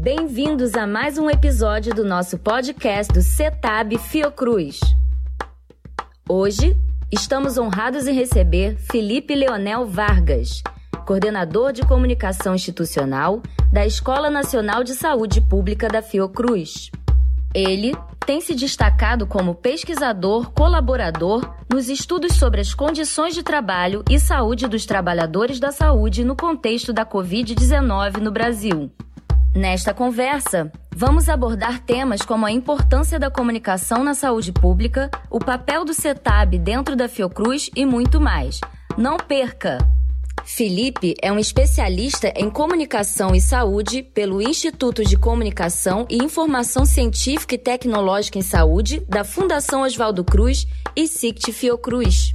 Bem-vindos a mais um episódio do nosso podcast do CETAB Fiocruz. Hoje, estamos honrados em receber Felipe Leonel Vargas, coordenador de comunicação institucional da Escola Nacional de Saúde Pública da Fiocruz. Ele tem se destacado como pesquisador colaborador nos estudos sobre as condições de trabalho e saúde dos trabalhadores da saúde no contexto da Covid-19 no Brasil. Nesta conversa, vamos abordar temas como a importância da comunicação na saúde pública, o papel do CETAB dentro da Fiocruz e muito mais. Não perca! Felipe é um especialista em comunicação e saúde pelo Instituto de Comunicação e Informação Científica e Tecnológica em Saúde da Fundação Oswaldo Cruz e SICT Fiocruz.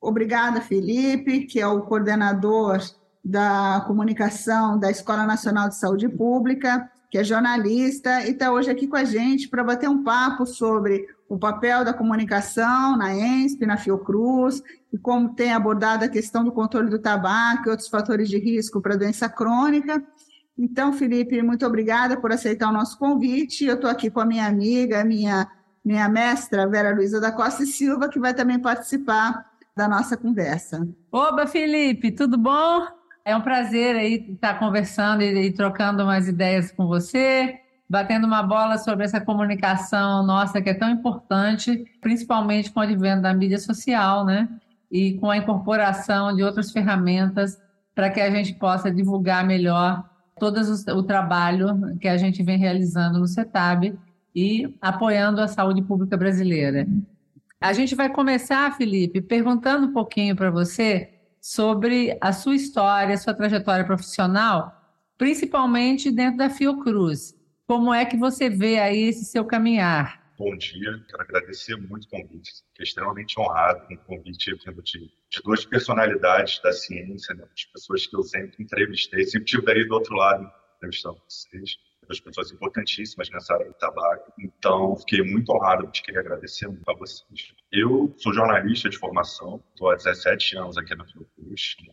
Obrigada, Felipe, que é o coordenador da comunicação da Escola Nacional de Saúde Pública, que é jornalista e está hoje aqui com a gente para bater um papo sobre o papel da comunicação na ENSP, na Fiocruz, e como tem abordado a questão do controle do tabaco e outros fatores de risco para doença crônica. Então, Felipe, muito obrigada por aceitar o nosso convite. Eu estou aqui com a minha amiga, minha, minha mestra, Vera Luiza da Costa e Silva, que vai também participar da nossa conversa. Oba, Felipe, tudo bom? É um prazer aí estar conversando e, e trocando umas ideias com você batendo uma bola sobre essa comunicação nossa que é tão importante, principalmente com o advento da mídia social, né? E com a incorporação de outras ferramentas para que a gente possa divulgar melhor todo o trabalho que a gente vem realizando no CETAB e apoiando a saúde pública brasileira. A gente vai começar, Felipe, perguntando um pouquinho para você sobre a sua história, a sua trajetória profissional, principalmente dentro da Fiocruz. Como é que você vê aí esse seu caminhar? Bom dia, quero agradecer muito o convite. Fiquei extremamente honrado com o convite vindo de, de duas personalidades da ciência, né? de pessoas que eu sempre entrevistei, sempre tive daí do outro lado entrevistando vocês duas pessoas importantíssimas nessa área do tabaco. Então, fiquei muito honrado de querer agradecer muito a vocês. Eu sou jornalista de formação, estou há 17 anos aqui na Fiocruz,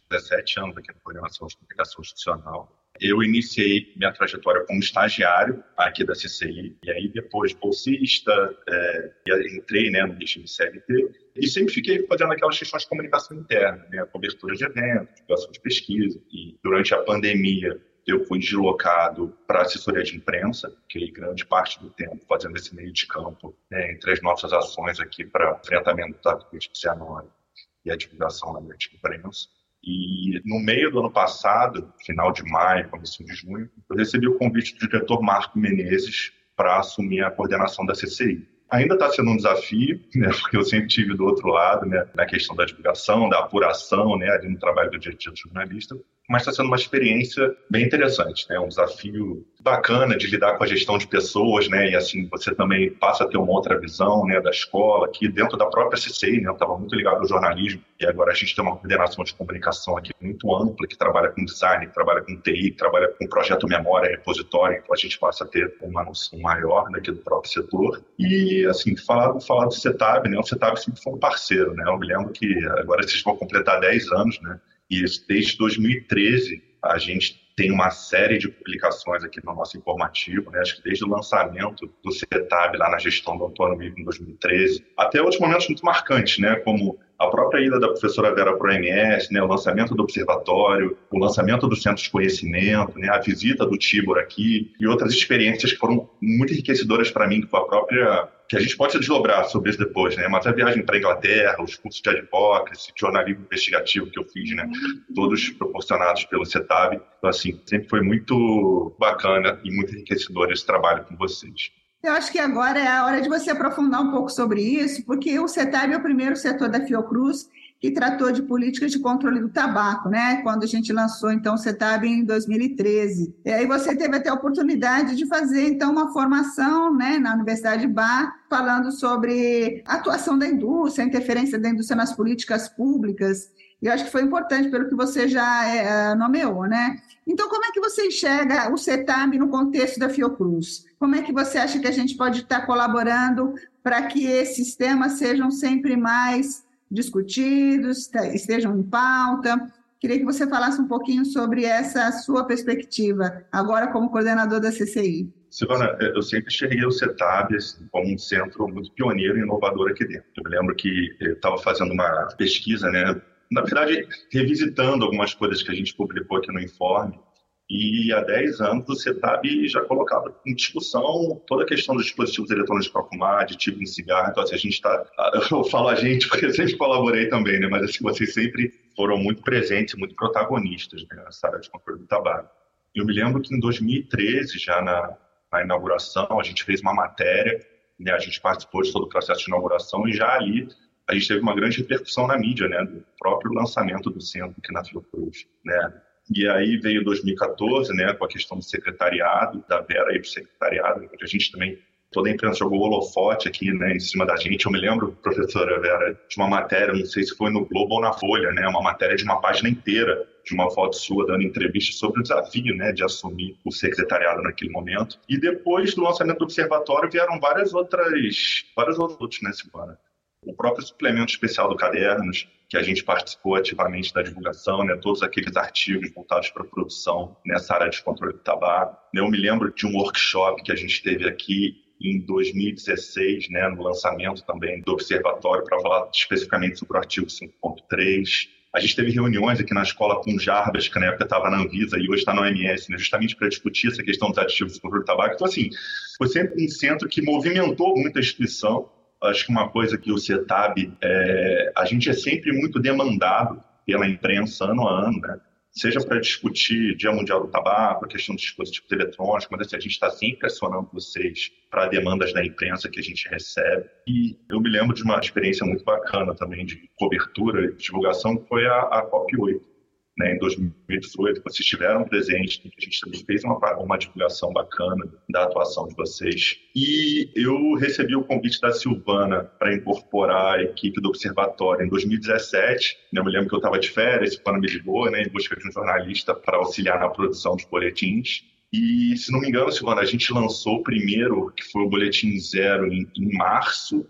17 anos aqui na Coordenação de Comunicação Institucional. Eu iniciei minha trajetória como estagiário aqui da CCI, e aí depois bolsista, é, entrei né, no regime CLT, e sempre fiquei fazendo aquelas questões de comunicação interna, né, cobertura de eventos, divulgação de pesquisa. E durante a pandemia, eu fui deslocado para assessoria de imprensa, fiquei grande parte do tempo fazendo esse meio de campo né, entre as nossas ações aqui para enfrentamento da Covid-19 e a divulgação na minha imprensa. E no meio do ano passado, final de maio, começo de junho, eu recebi o convite do diretor Marco Menezes para assumir a coordenação da CCI. Ainda está sendo um desafio, né, porque eu sempre tive do outro lado, né, na questão da divulgação, da apuração, né, ali no trabalho do dia a dia do jornalista, mas está sendo uma experiência bem interessante, né? Um desafio bacana de lidar com a gestão de pessoas, né? E assim você também passa a ter uma outra visão, né, da escola aqui dentro da própria CCI, né? Eu estava muito ligado ao jornalismo e agora a gente tem uma coordenação de comunicação aqui muito ampla que trabalha com design, que trabalha com TI, que trabalha com projeto memória, repositório, então a gente passa a ter uma noção maior daqui do próprio setor. E assim falar falar do CETAB, né? O CETAB sempre foi um parceiro, né? Eu me lembro que agora vocês vão completar 10 anos, né? E desde 2013 a gente tem uma série de publicações aqui no nosso informativo, né? acho que desde o lançamento do CETAB lá na gestão do Antônio Vivo em 2013, até outros momentos muito marcantes, né? como a própria ida da professora Vera para o MS, né, o lançamento do observatório, o lançamento do centro de conhecimento, né, a visita do Tibor aqui e outras experiências que foram muito enriquecedoras para mim, que foi a própria que a gente pode se desdobrar sobre isso depois, né? Mas a viagem para a Inglaterra, os cursos de advocacy, jornalismo investigativo que eu fiz, né? Todos proporcionados pelo CETAB. Então, assim, sempre foi muito bacana e muito enriquecedor esse trabalho com vocês. Eu acho que agora é a hora de você aprofundar um pouco sobre isso, porque o CETAB é o primeiro setor da Fiocruz que tratou de políticas de controle do tabaco, né? Quando a gente lançou então o CETAB em 2013. E aí você teve até a oportunidade de fazer então uma formação, né, na Universidade de Bar, falando sobre a atuação da indústria, a interferência da indústria nas políticas públicas. E eu acho que foi importante pelo que você já é, nomeou, né? Então, como é que você enxerga o CETAB no contexto da Fiocruz? Como é que você acha que a gente pode estar colaborando para que esses temas sejam sempre mais discutidos, estejam em pauta? Queria que você falasse um pouquinho sobre essa sua perspectiva, agora como coordenador da CCI. Silvana, eu sempre enxerguei o CETAB como um centro muito pioneiro e inovador aqui dentro. Eu me lembro que estava fazendo uma pesquisa, né, na verdade, revisitando algumas coisas que a gente publicou aqui no informe, e há 10 anos o CETAB já colocava em discussão toda a questão dos dispositivos eletrônicos para fumar, aditivo em cigarro. Então, assim, a gente está. Eu falo a gente porque eu sempre colaborei também, né? Mas assim, vocês sempre foram muito presentes, muito protagonistas né, nessa área de controle do tabaco. Eu me lembro que em 2013, já na, na inauguração, a gente fez uma matéria, né? A gente participou de todo o processo de inauguração e já ali a gente teve uma grande repercussão na mídia, né? Do próprio lançamento do centro aqui na Fiocruz, né? E aí veio 2014, né, com a questão do secretariado, da Vera aí para o secretariado, onde a gente também, toda a imprensa jogou holofote aqui, né, em cima da gente. Eu me lembro, professora Vera, de uma matéria, não sei se foi no Globo ou na Folha, né, uma matéria de uma página inteira, de uma foto sua dando entrevista sobre o desafio, né, de assumir o secretariado naquele momento. E depois do lançamento do observatório vieram várias outras, vários outros, né, Silvana? O próprio suplemento especial do Cadernos, que a gente participou ativamente da divulgação, né, todos aqueles artigos voltados para a produção nessa área de controle do tabaco. Eu me lembro de um workshop que a gente teve aqui em 2016, né, no lançamento também do Observatório, para falar especificamente sobre o artigo 5.3. A gente teve reuniões aqui na escola com Jarbas, que na época estava na Anvisa e hoje está na OMS, né, justamente para discutir essa questão dos aditivos de controle do tabaco. Então, assim, foi sempre um centro que movimentou muito a instituição acho que uma coisa que o CETAB, é, a gente é sempre muito demandado pela imprensa ano a ano, né? seja para discutir Dia Mundial do Tabaco, a questão dos dispositivos eletrônicos, mas assim, a gente está sempre acionando vocês para demandas da imprensa que a gente recebe. E eu me lembro de uma experiência muito bacana também de cobertura e divulgação, que foi a, a COP8 né, em 2018, vocês estiveram presentes, a gente também fez uma, uma divulgação bacana da atuação de vocês. E eu recebi o convite da Silvana para incorporar a equipe do Observatório em 2017. Né, eu me lembro que eu estava de férias, Silvana me ligou né, em busca de um jornalista para auxiliar na produção dos boletins. E, se não me engano, Silvana, a gente lançou o primeiro, que foi o Boletim Zero, em, em março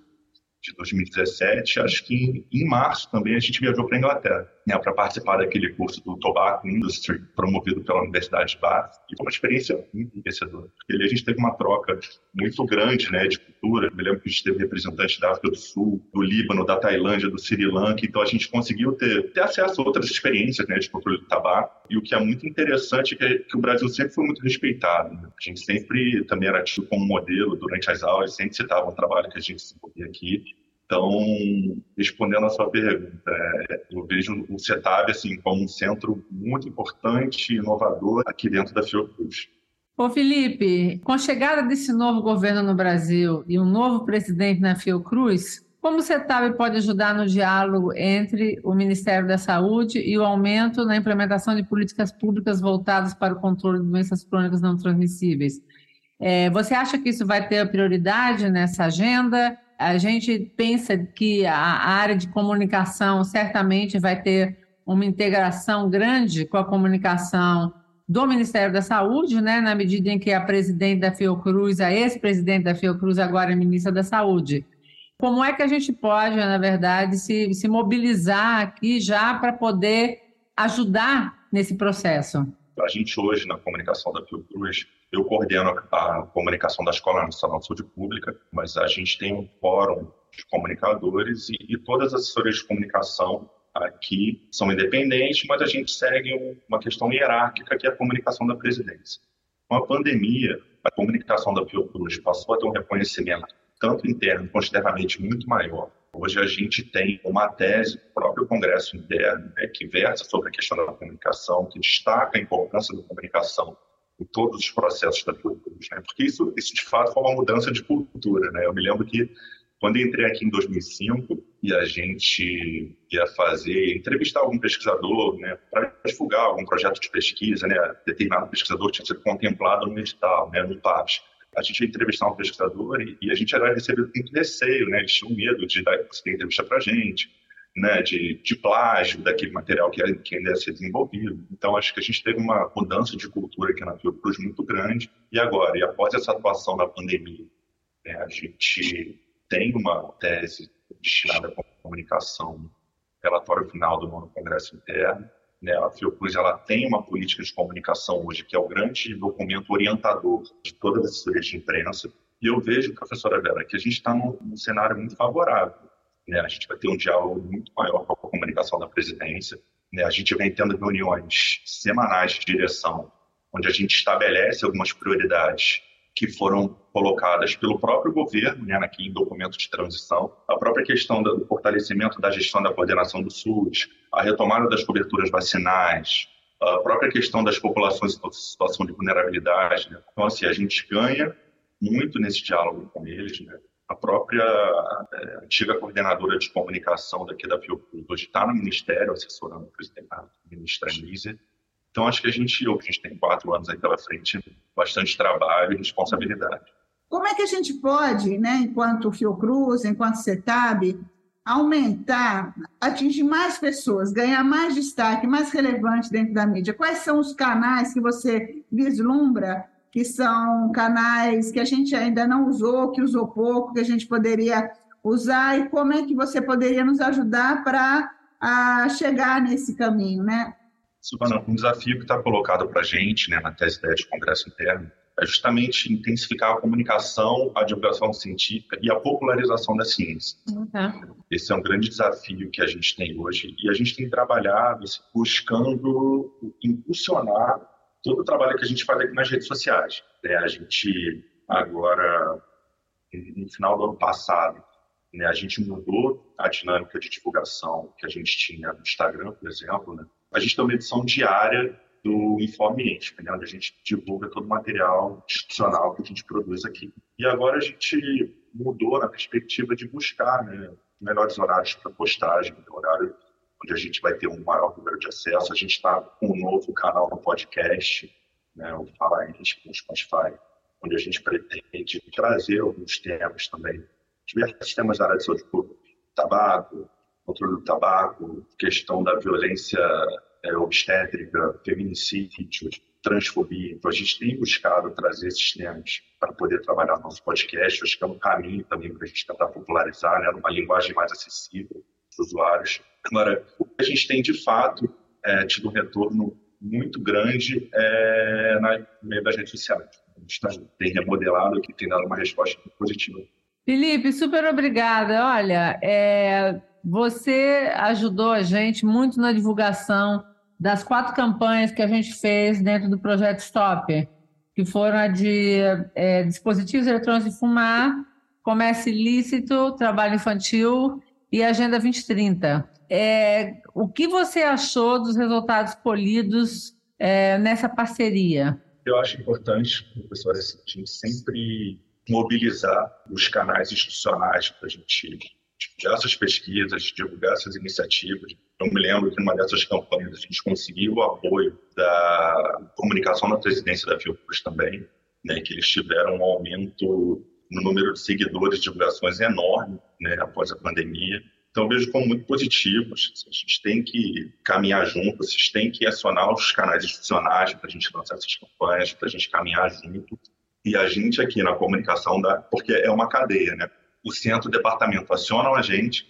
de 2017. Acho que em, em março também a gente viajou para a Inglaterra né, para participar daquele curso do Tobacco Industry, promovido pela Universidade de Bath. E foi uma experiência muito enriquecedora. Porque ali a gente teve uma troca muito grande né, de cultura. Eu me lembro que a gente teve representantes da África do Sul, do Líbano, da Tailândia, do Sri Lanka. Então a gente conseguiu ter, ter acesso a outras experiências né, de controle do tabaco. E o que é muito interessante é que, que o Brasil sempre foi muito respeitado. Né? A gente sempre também era tido como modelo durante as aulas, sempre citava o trabalho que a gente desenvolvia aqui. Então, respondendo a sua pergunta, é, eu vejo o CETAB assim, como um centro muito importante e inovador aqui dentro da Fiocruz. Ô Felipe, com a chegada desse novo governo no Brasil e um novo presidente na Fiocruz, como o CETAB pode ajudar no diálogo entre o Ministério da Saúde e o aumento na implementação de políticas públicas voltadas para o controle de doenças crônicas não transmissíveis? É, você acha que isso vai ter prioridade nessa agenda? A gente pensa que a área de comunicação certamente vai ter uma integração grande com a comunicação do Ministério da Saúde, né, na medida em que a presidente da Fiocruz, a ex-presidente da Fiocruz, agora é ministra da Saúde. Como é que a gente pode, na verdade, se, se mobilizar aqui já para poder ajudar nesse processo? A gente hoje, na comunicação da Fiocruz, eu coordeno a comunicação da Escola Nacional de Saúde Pública, mas a gente tem um fórum de comunicadores e, e todas as assessorias de comunicação aqui são independentes, mas a gente segue uma questão hierárquica que é a comunicação da presidência. Com a pandemia, a comunicação da Fiocruz passou a ter um reconhecimento tanto interno quanto externamente muito maior. Hoje a gente tem uma tese do próprio Congresso interno né, que versa sobre a questão da comunicação, que destaca a importância da comunicação em todos os processos da né? porque isso, isso de fato foi uma mudança de cultura. Né? Eu me lembro que quando entrei aqui em 2005 e a gente ia fazer, entrevistar algum pesquisador né, para divulgar algum projeto de pesquisa, né, determinado pesquisador tinha sido contemplado no edital, né, no PAPS. A gente ia entrevistar um pesquisador e, e a gente era recebido com receio, né, eles tinham medo de dar entrevista para a gente né, de, de plágio daquele material que, que ainda ia ser desenvolvido. Então, acho que a gente teve uma mudança de cultura aqui na Fiocruz muito grande. E agora, e após essa atuação da pandemia, né, a gente tem uma tese destinada à comunicação, relatório final do nono Congresso Interno, Né? A Fiocruz ela tem uma política de comunicação hoje que é o grande documento orientador de todas as assessorias de imprensa. E eu vejo, professora Vera, que a gente está num, num, cenário muito favorável. Né? A gente vai ter um diálogo muito maior com a comunicação da presidência. Né? A gente vem tendo reuniões semanais de direção, onde a gente estabelece algumas prioridades que foram colocadas pelo próprio governo, né, aqui em documento de transição, a própria questão do fortalecimento da gestão da coordenação do SUS, a retomada das coberturas vacinais, a própria questão das populações em situação de vulnerabilidade. Né? Então, assim, a gente ganha muito nesse diálogo com eles. Né? A própria é, antiga coordenadora de comunicação daqui da Fiocruz hoje está no Ministério, assessorando o presidente, a ministra Lízia, então, acho que a gente, a gente tem quatro anos aí pela frente, bastante trabalho e responsabilidade. Como é que a gente pode, né, enquanto Fiocruz, enquanto CETAB, aumentar, atingir mais pessoas, ganhar mais destaque, mais relevante dentro da mídia? Quais são os canais que você vislumbra que são canais que a gente ainda não usou, que usou pouco, que a gente poderia usar e como é que você poderia nos ajudar para chegar nesse caminho, né? Silvana, um desafio que está colocado para a gente né, na tese de congresso interno é justamente intensificar a comunicação, a divulgação científica e a popularização da ciência. Uhum. Esse é um grande desafio que a gente tem hoje e a gente tem trabalhado assim, buscando impulsionar todo o trabalho que a gente faz aqui nas redes sociais. Né? A gente agora, no final do ano passado, né, a gente mudou a dinâmica de divulgação que a gente tinha no Instagram, por exemplo, né? a gente tem uma edição diária do Informe Íntima, né, onde a gente divulga todo o material institucional que a gente produz aqui. E agora a gente mudou na perspectiva de buscar né, melhores horários para postagem, horário onde a gente vai ter um maior número de acesso. A gente está com um novo canal no podcast, né, o Fala Íntimo, o Spotify, onde a gente pretende trazer alguns temas também, diversos temas da área de saúde pública, tabaco, controle do tabaco, questão da violência é, obstétrica, feminicídio, transfobia. Então, a gente tem buscado trazer esses temas para poder trabalhar no nosso podcast. Acho que é um caminho também para a gente tentar popularizar, né, uma linguagem mais acessível para os usuários. Agora, o que a gente tem, de fato, é, tido um retorno muito grande é, na, no meio das redes sociais. A gente tá, tem remodelado aqui, tem dado uma resposta positiva. Felipe, super obrigada. Olha, é, você ajudou a gente muito na divulgação das quatro campanhas que a gente fez dentro do projeto Stop, que foram a de é, dispositivos eletrônicos de fumar, comércio ilícito, trabalho infantil e Agenda 2030. É, o que você achou dos resultados colhidos é, nessa parceria? Eu acho importante, professora, a gente sempre mobilizar os canais institucionais para a gente divulgar essas pesquisas, divulgar essas iniciativas. Eu me lembro que numa dessas campanhas a gente conseguiu o apoio da comunicação da presidência da Fiocruz também, né, que eles tiveram um aumento no número de seguidores divulgações enorme né, após a pandemia. Então, vejo como muito positivo. A gente tem que caminhar junto, vocês têm que acionar os canais institucionais para a gente lançar essas campanhas, para a gente caminhar junto. E a gente aqui na comunicação, da, porque é uma cadeia, né? o centro, o departamento acionam a gente,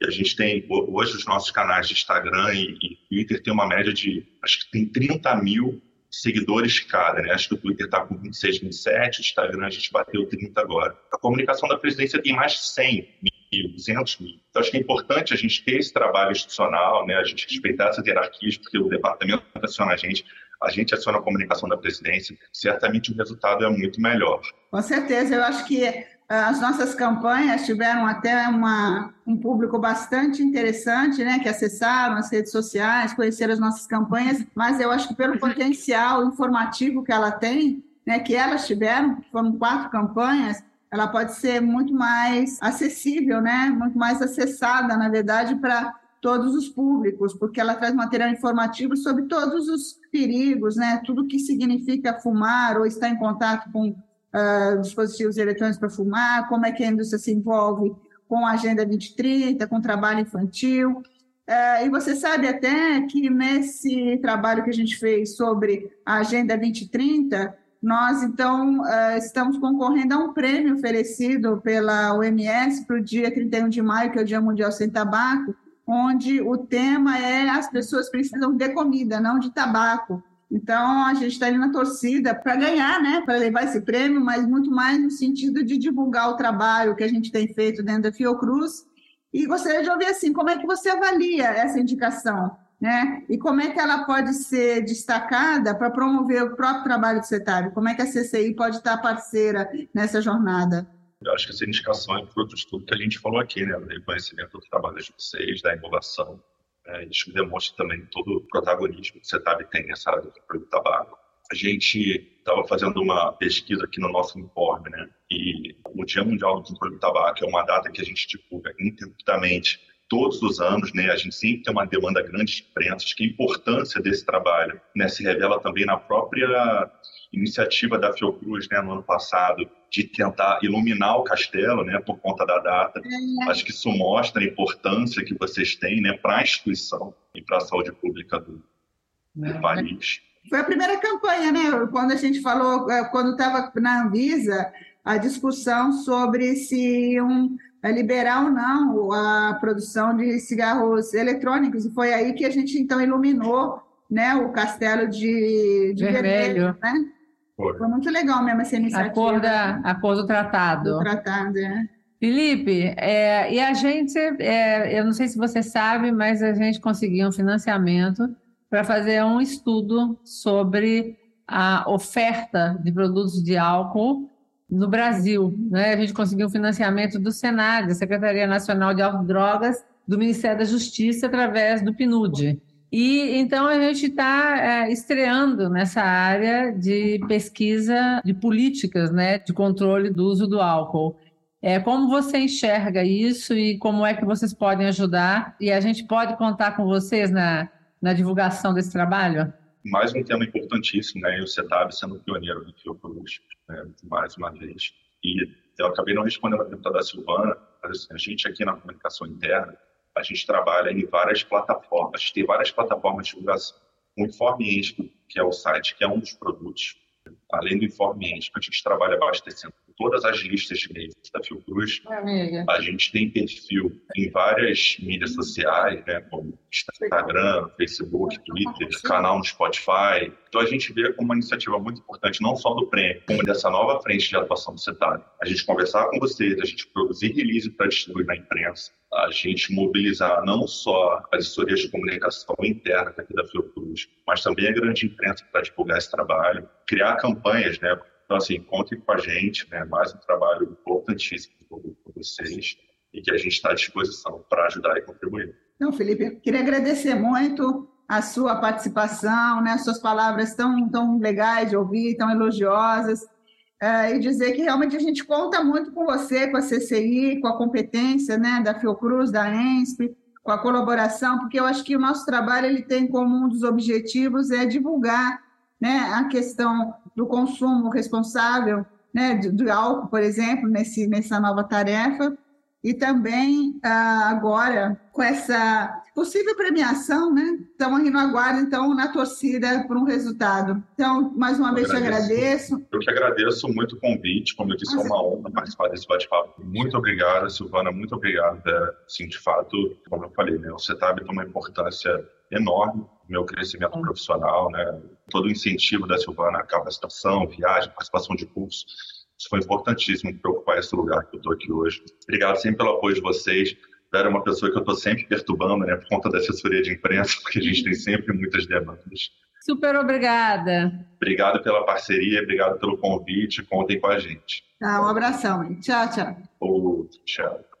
e a gente tem, hoje, os nossos canais de Instagram e, e Twitter tem uma média de, acho que tem 30 mil seguidores cada, né? Acho que o Twitter está com 26, 27, o Instagram a gente bateu 30 agora. A comunicação da presidência tem mais de 100 mil, 200 mil. Então, acho que é importante a gente ter esse trabalho institucional, né? A gente respeitar essas hierarquias, porque o departamento aciona a gente, a gente aciona a comunicação da presidência, certamente o resultado é muito melhor. Com certeza, eu acho que as nossas campanhas tiveram até uma, um público bastante interessante, né, que acessaram as redes sociais, conheceram as nossas campanhas, mas eu acho que pelo potencial informativo que ela tem, né, que elas tiveram, foram quatro campanhas, ela pode ser muito mais acessível, né, muito mais acessada, na verdade, para todos os públicos, porque ela traz material informativo sobre todos os perigos, né, tudo que significa fumar ou estar em contato com uh, dispositivos eletrônicos para fumar, como é que a indústria se envolve com a Agenda 2030, com o trabalho infantil. Uh, e você sabe até que nesse trabalho que a gente fez sobre a Agenda 2030, nós, então, uh, estamos concorrendo a um prêmio oferecido pela OMS para o dia 31 de maio, que é o Dia Mundial Sem Tabaco, onde o tema é as pessoas precisam de comida, não de tabaco. Então, a gente está ali na torcida para ganhar, né? para levar esse prêmio, mas muito mais no sentido de divulgar o trabalho que a gente tem feito dentro da Fiocruz. E gostaria de ouvir assim, como é que você avalia essa indicação? Né? E como é que ela pode ser destacada para promover o próprio trabalho do CETAB? Como é que a CCI pode estar parceira nessa jornada? Eu acho que essa indicação é fruto de tudo que a gente falou aqui, né? Do reconhecimento do trabalho de vocês, da inovação. É, isso demonstra também todo o protagonismo que o CETAB tem nessa área do tabaco. A gente estava fazendo uma pesquisa aqui no nosso informe, né? E o Dia Mundial do Controle do Tabaco é uma data que a gente divulga ininterruptamente todos os anos, né? A gente sempre tem uma demanda grande de imprensa, que a importância desse trabalho, né, se revela também na própria iniciativa da Fiocruz, né, no ano passado, de tentar iluminar o castelo, né, por conta da data. É. Acho que isso mostra a importância que vocês têm, né, para a instituição e para a saúde pública do, do é. país. Foi a primeira campanha, né? Quando a gente falou, é, quando estava na Anvisa, a discussão sobre se um liberar ou não a produção de cigarros eletrônicos. E foi aí que a gente, então, iluminou né, o castelo de, de vermelho. vermelho né? Foi. foi. muito legal mesmo essa iniciativa. A cor, da, a cor do tratado. Do tratado, é. Felipe, é, e a gente, é, eu não sei se você sabe, mas a gente conseguiu um financiamento para fazer um estudo sobre a oferta de produtos de álcool no Brasil. Né? A gente conseguiu um financiamento do Senado, da Secretaria Nacional de Drogas, do Ministério da Justiça, através do PNUD. E então a gente está é, estreando nessa área de pesquisa de políticas né, de controle do uso do álcool. É, como você enxerga isso e como é que vocês podem ajudar? E a gente pode contar com vocês na, na divulgação desse trabalho? mais um tema importantíssimo, né? E o CETAB sendo pioneiro do Fiocruz, né? mais uma vez. E eu acabei não respondendo a pergunta da Silvana, mas assim, a gente aqui na comunicação interna, a gente trabalha em várias plataformas, tem várias plataformas de divulgação. O Informe que é o site, que é um dos produtos, além do Informe a gente trabalha abastecendo todas as listas de e-mails da Fiocruz. A gente tem perfil em várias mídias sociais, né, como Instagram, Facebook, Twitter, canal no Spotify. Então a gente vê como uma iniciativa muito importante, não só do prêmio, como dessa nova frente de atuação do CETAB. A gente conversar com vocês, a gente produzir release para distribuir na imprensa, a gente mobilizar não só as assessorias de comunicação interna aqui da Fiocruz, mas também a grande imprensa para divulgar esse trabalho, criar campanhas, né, então, assim, contem com a gente, né? mais um trabalho importantíssimo com vocês e que a gente está à disposição para ajudar e contribuir. Não, Felipe, queria agradecer muito a sua participação, né? As suas palavras tão, tão legais de ouvir, tão elogiosas, é, e dizer que realmente a gente conta muito com você, com a CCI, com a competência né, da Fiocruz, da ENSP, com a colaboração, porque eu acho que o nosso trabalho ele tem como um dos objetivos é divulgar né, a questão do consumo responsável né, do, do álcool, por exemplo, nesse, nessa nova tarefa, e também ah, agora com essa possível premiação, né? Estamos aqui no aguardo, então, na torcida por um resultado. Então, mais uma eu vez agradeço. te agradeço. Eu que agradeço muito o convite, como eu disse, é uma honra participar desse bate-papo. Muito obrigado, Silvana, muito obrigado. É, sim, de fato, como eu falei, né, o CETAB tem uma importância enorme no meu crescimento profissional, né? Todo o incentivo da Silvana, capacitação, viagem, participação de cursos, isso foi importantíssimo para ocupar esse lugar que eu estou aqui hoje. Obrigado sempre pelo apoio de vocês. Vera é uma pessoa que eu estou sempre perturbando, né, por conta da assessoria de imprensa, porque a gente tem sempre muitas demandas. Super obrigada. Obrigado pela parceria, obrigado pelo convite. Contem com a gente. Tá, um abração. Tchau, tchau. Outro, tchau.